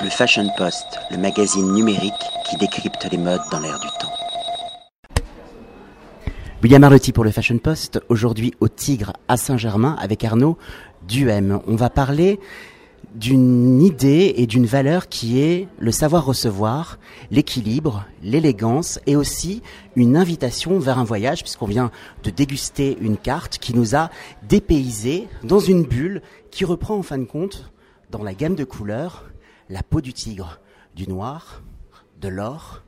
Le Fashion Post, le magazine numérique qui décrypte les modes dans l'air du temps. William Arlotti pour le Fashion Post, aujourd'hui au Tigre à Saint-Germain avec Arnaud Duhem. On va parler d'une idée et d'une valeur qui est le savoir recevoir, l'équilibre, l'élégance et aussi une invitation vers un voyage puisqu'on vient de déguster une carte qui nous a dépaysé dans une bulle qui reprend en fin de compte dans la gamme de couleurs la peau du tigre, du noir, de l'or,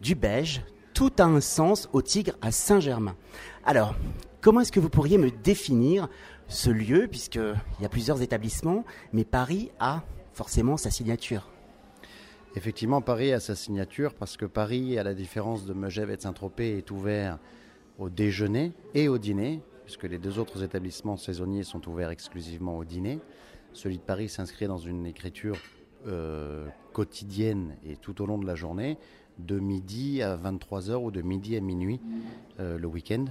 du beige, tout a un sens au tigre à Saint-Germain. Alors, comment est-ce que vous pourriez me définir ce lieu, puisqu'il y a plusieurs établissements, mais Paris a forcément sa signature? Effectivement, Paris a sa signature parce que Paris, à la différence de Megève et de Saint-Tropez, est ouvert au déjeuner et au dîner, puisque les deux autres établissements saisonniers sont ouverts exclusivement au dîner. Celui de Paris s'inscrit dans une écriture euh, quotidienne et tout au long de la journée, de midi à 23h ou de midi à minuit euh, le week-end.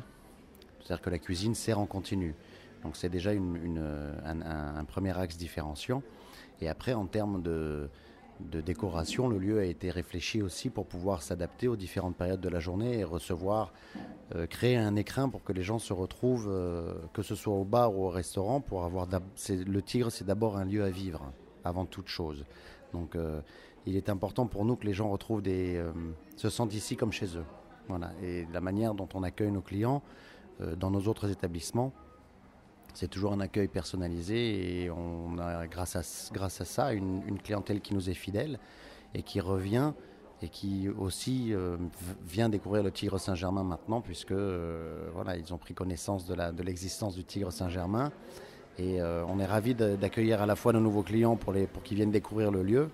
C'est-à-dire que la cuisine sert en continu. Donc c'est déjà une, un, premier axe différenciant. Et après, en termes de, décoration, le lieu a été réfléchi aussi pour pouvoir s'adapter aux différentes périodes de la journée et recevoir, euh, créer un écrin pour que les gens se retrouvent, que ce soit au bar ou au restaurant, pour avoir. Le Tigre, c'est d'abord un lieu à vivre avant toute chose. Donc euh, il est important pour nous que les gens retrouvent des, euh, se sentent ici comme chez eux. Voilà. Et la manière dont on accueille nos clients euh, dans nos autres établissements, c'est toujours un accueil personnalisé et on a grâce à, grâce à ça une, clientèle qui nous est fidèle et qui revient et qui aussi vient découvrir le Tigre Saint-Germain maintenant puisque voilà ils ont pris connaissance de l'existence du Tigre Saint-Germain et euh, on est ravis d'accueillir à la fois nos nouveaux clients pour, pour qu'ils viennent découvrir le lieu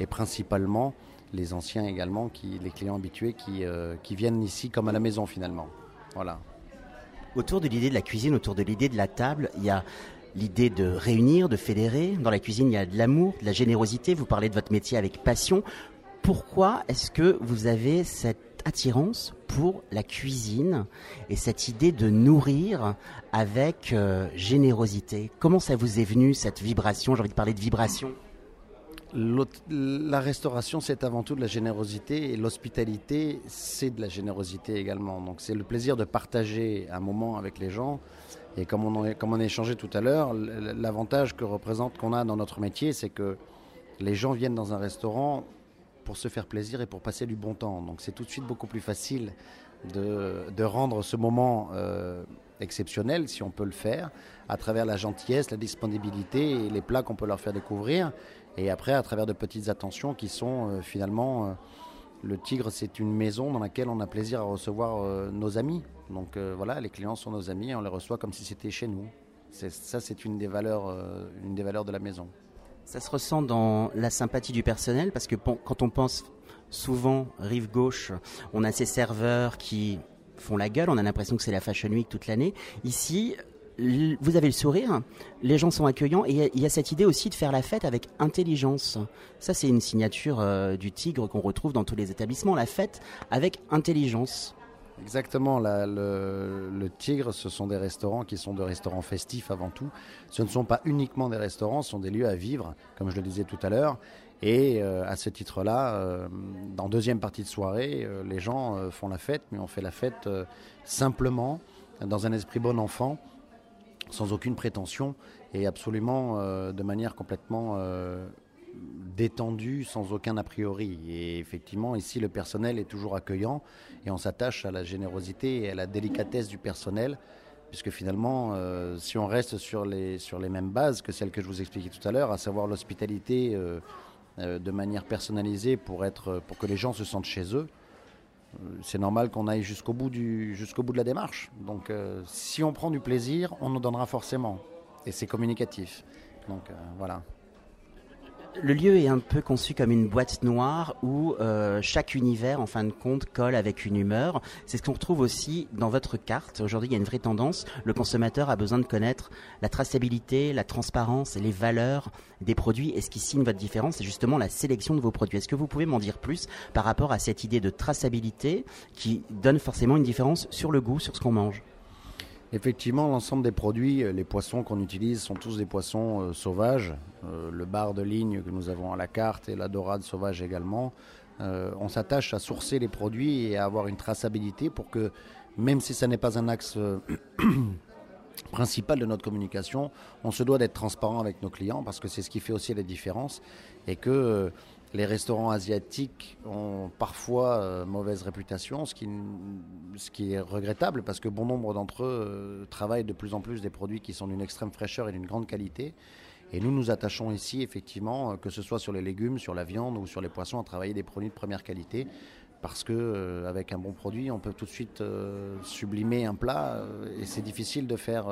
et principalement les anciens également, qui, les clients habitués qui, euh, qui viennent ici comme à la maison finalement. Voilà. Autour de l'idée de la cuisine, autour de l'idée de la table, il y a l'idée de réunir, de fédérer. Dans la cuisine, il y a de l'amour, de la générosité. Vous parlez de votre métier avec passion. Pourquoi est-ce que vous avez cette attirance pour la cuisine et cette idée de nourrir avec euh, générosité. Comment ça vous est venu cette vibration? J'ai envie de parler de vibration. La restauration, c'est avant tout de la générosité et l'hospitalité, c'est de la générosité également. Donc c'est le plaisir de partager un moment avec les gens. Et comme on, a, comme on a échangé tout à l'heure, l'avantage que représente qu'on a dans notre métier, c'est que les gens viennent dans un restaurant pour se faire plaisir et pour passer du bon temps. Donc c'est tout de suite beaucoup plus facile de, rendre ce moment euh, exceptionnel, si on peut le faire, à travers la gentillesse, la disponibilité et les plats qu'on peut leur faire découvrir. Et après, à travers de petites attentions qui sont euh, finalement... Euh, le Tigre, c'est une maison dans laquelle on a plaisir à recevoir nos amis. Donc voilà, les clients sont nos amis et on les reçoit comme si c'était chez nous. Ça, c'est une, une des valeurs de la maison. Ça se ressent dans la sympathie du personnel parce que quand on pense souvent rive gauche, on a ces serveurs qui font la gueule, on a l'impression que c'est la Fashion Week toute l'année. Ici, vous avez le sourire, les gens sont accueillants et il y, a cette idée aussi de faire la fête avec intelligence. Ça, c'est une signature euh, du tigre qu'on retrouve dans tous les établissements, la fête avec intelligence. Exactement, le, Tigre, ce sont des restaurants qui sont des restaurants festifs avant tout. Ce ne sont pas uniquement des restaurants, ce sont des lieux à vivre, comme je le disais tout à l'heure. Et euh, à ce titre-là, euh, dans deuxième partie de soirée, euh, les gens font la fête, mais on fait la fête simplement, dans un esprit bon enfant, sans aucune prétention et absolument de manière complètement détendu, sans aucun a priori. Et effectivement, ici, le personnel est toujours accueillant et on s'attache à la générosité et à la délicatesse du personnel, puisque finalement, euh, si on reste sur les, sur les mêmes bases que celles que je vous expliquais tout à l'heure, à savoir l'hospitalité euh, euh, de manière personnalisée pour, être, pour que les gens se sentent chez eux, c'est normal qu'on aille jusqu'au bout, du, jusqu'au bout de la démarche. Donc, si on prend du plaisir, on nous donnera forcément. Et c'est communicatif. Donc, voilà le lieu est un peu conçu comme une boîte noire où euh, chaque univers, en fin de compte, colle avec une humeur. C'est ce qu'on retrouve aussi dans votre carte. Aujourd'hui, il y a une vraie tendance. Le consommateur a besoin de connaître la traçabilité, la transparence les valeurs des produits. Et ce qui signe votre différence, c'est justement la sélection de vos produits. Est-ce que vous pouvez m'en dire plus par rapport à cette idée de traçabilité qui donne forcément une différence sur le goût, sur ce qu'on mange? Effectivement, l'ensemble des produits, les poissons qu'on utilise sont tous des poissons sauvages. le bar de ligne que nous avons à la carte et la dorade sauvage également. on s'attache à sourcer les produits et à avoir une traçabilité pour que, même si ça n'est pas un axe principal de notre communication, on se doit d'être transparent avec nos clients parce que c'est ce qui fait aussi la différence et que euh, les restaurants asiatiques ont parfois euh, mauvaise réputation, ce qui, est regrettable parce que bon nombre d'entre eux euh, travaillent de plus en plus des produits qui sont d'une extrême fraîcheur et d'une grande qualité. Et nous nous attachons ici, effectivement, que ce soit sur les légumes, sur la viande ou sur les poissons, à travailler des produits de première qualité parce que euh, avec un bon produit, on peut tout de suite euh, sublimer un plat euh, et c'est difficile de faire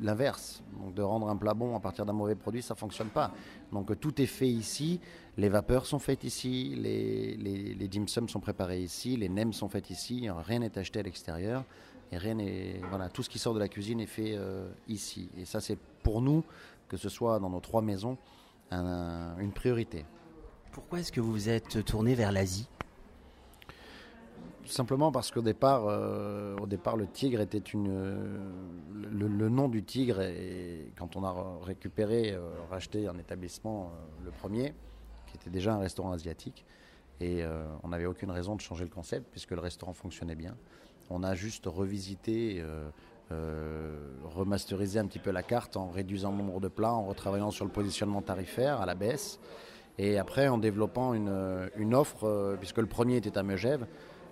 l'inverse. Donc de rendre un plat bon à partir d'un mauvais produit, ça fonctionne pas. Donc tout est fait ici, les vapeurs sont faites ici, les, les, les dim sont préparés ici, les nems sont faits ici, rien n'est acheté à l'extérieur et rien n'est voilà tout ce qui sort de la cuisine est fait ici. Et ça c'est pour nous que ce soit dans nos trois maisons une priorité. Pourquoi est-ce que vous vous êtes tourné vers l'Asie? Simplement parce qu'au départ, euh, au départ, le tigre était une. le, nom du tigre, et quand on a récupéré, euh, racheté un établissement, euh, le premier, qui était déjà un restaurant asiatique, et on n'avait aucune raison de changer le concept puisque le restaurant fonctionnait bien. On a juste revisité. remasterisé un petit peu la carte en réduisant le nombre de plats, en retravaillant sur le positionnement tarifaire à la baisse, et après en développant une, une offre, puisque le premier était à Megève,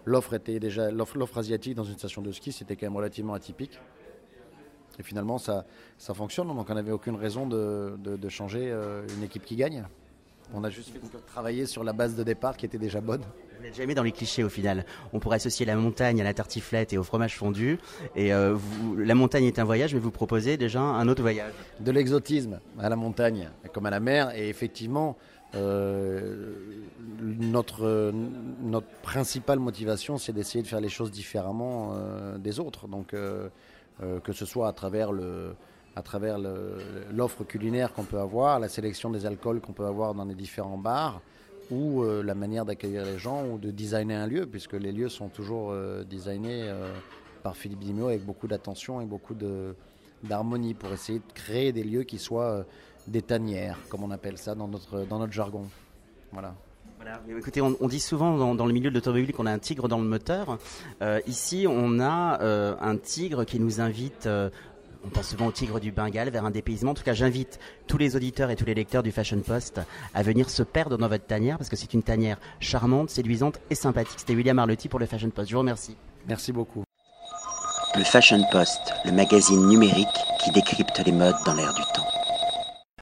l'offre asiatique dans une station de ski, c'était quand même relativement atypique. Et finalement, ça, ça fonctionne, donc on n'avait aucune raison de, de, changer euh, une équipe qui gagne. On a juste travaillé sur la base de départ qui était déjà bonne. Vous n'êtes jamais dans les clichés au final. On pourrait associer la montagne à la tartiflette et au fromage fondu. Et euh, la montagne est un voyage, mais vous proposez déjà un autre voyage. De l'exotisme à la montagne, comme à la mer. Et effectivement, euh, notre, notre principale motivation, c'est d'essayer de faire les choses différemment euh, des autres. Donc, que ce soit à travers le à travers l'offre culinaire qu'on peut avoir, la sélection des alcools qu'on peut avoir dans les différents bars, ou la manière d'accueillir les gens, ou de designer un lieu, puisque les lieux sont toujours designés par Philippe Dimio avec beaucoup d'attention et beaucoup d'harmonie pour essayer de créer des lieux qui soient des tanières, comme on appelle ça dans notre, dans notre jargon. Voilà. Écoutez, on, dit souvent dans, le milieu de l'automobile qu'on a un tigre dans le moteur. Euh, ici, on a euh, un tigre qui nous invite. Euh, on pense souvent au tigre du Bengale vers un dépaysement. En tout cas, j'invite tous les auditeurs et tous les lecteurs du Fashion Post à venir se perdre dans votre tanière parce que c'est une tanière charmante, séduisante et sympathique. C'était William Arlotti pour le Fashion Post. Je vous remercie. Merci beaucoup. Le Fashion Post, le magazine numérique qui décrypte les modes dans l'air du temps.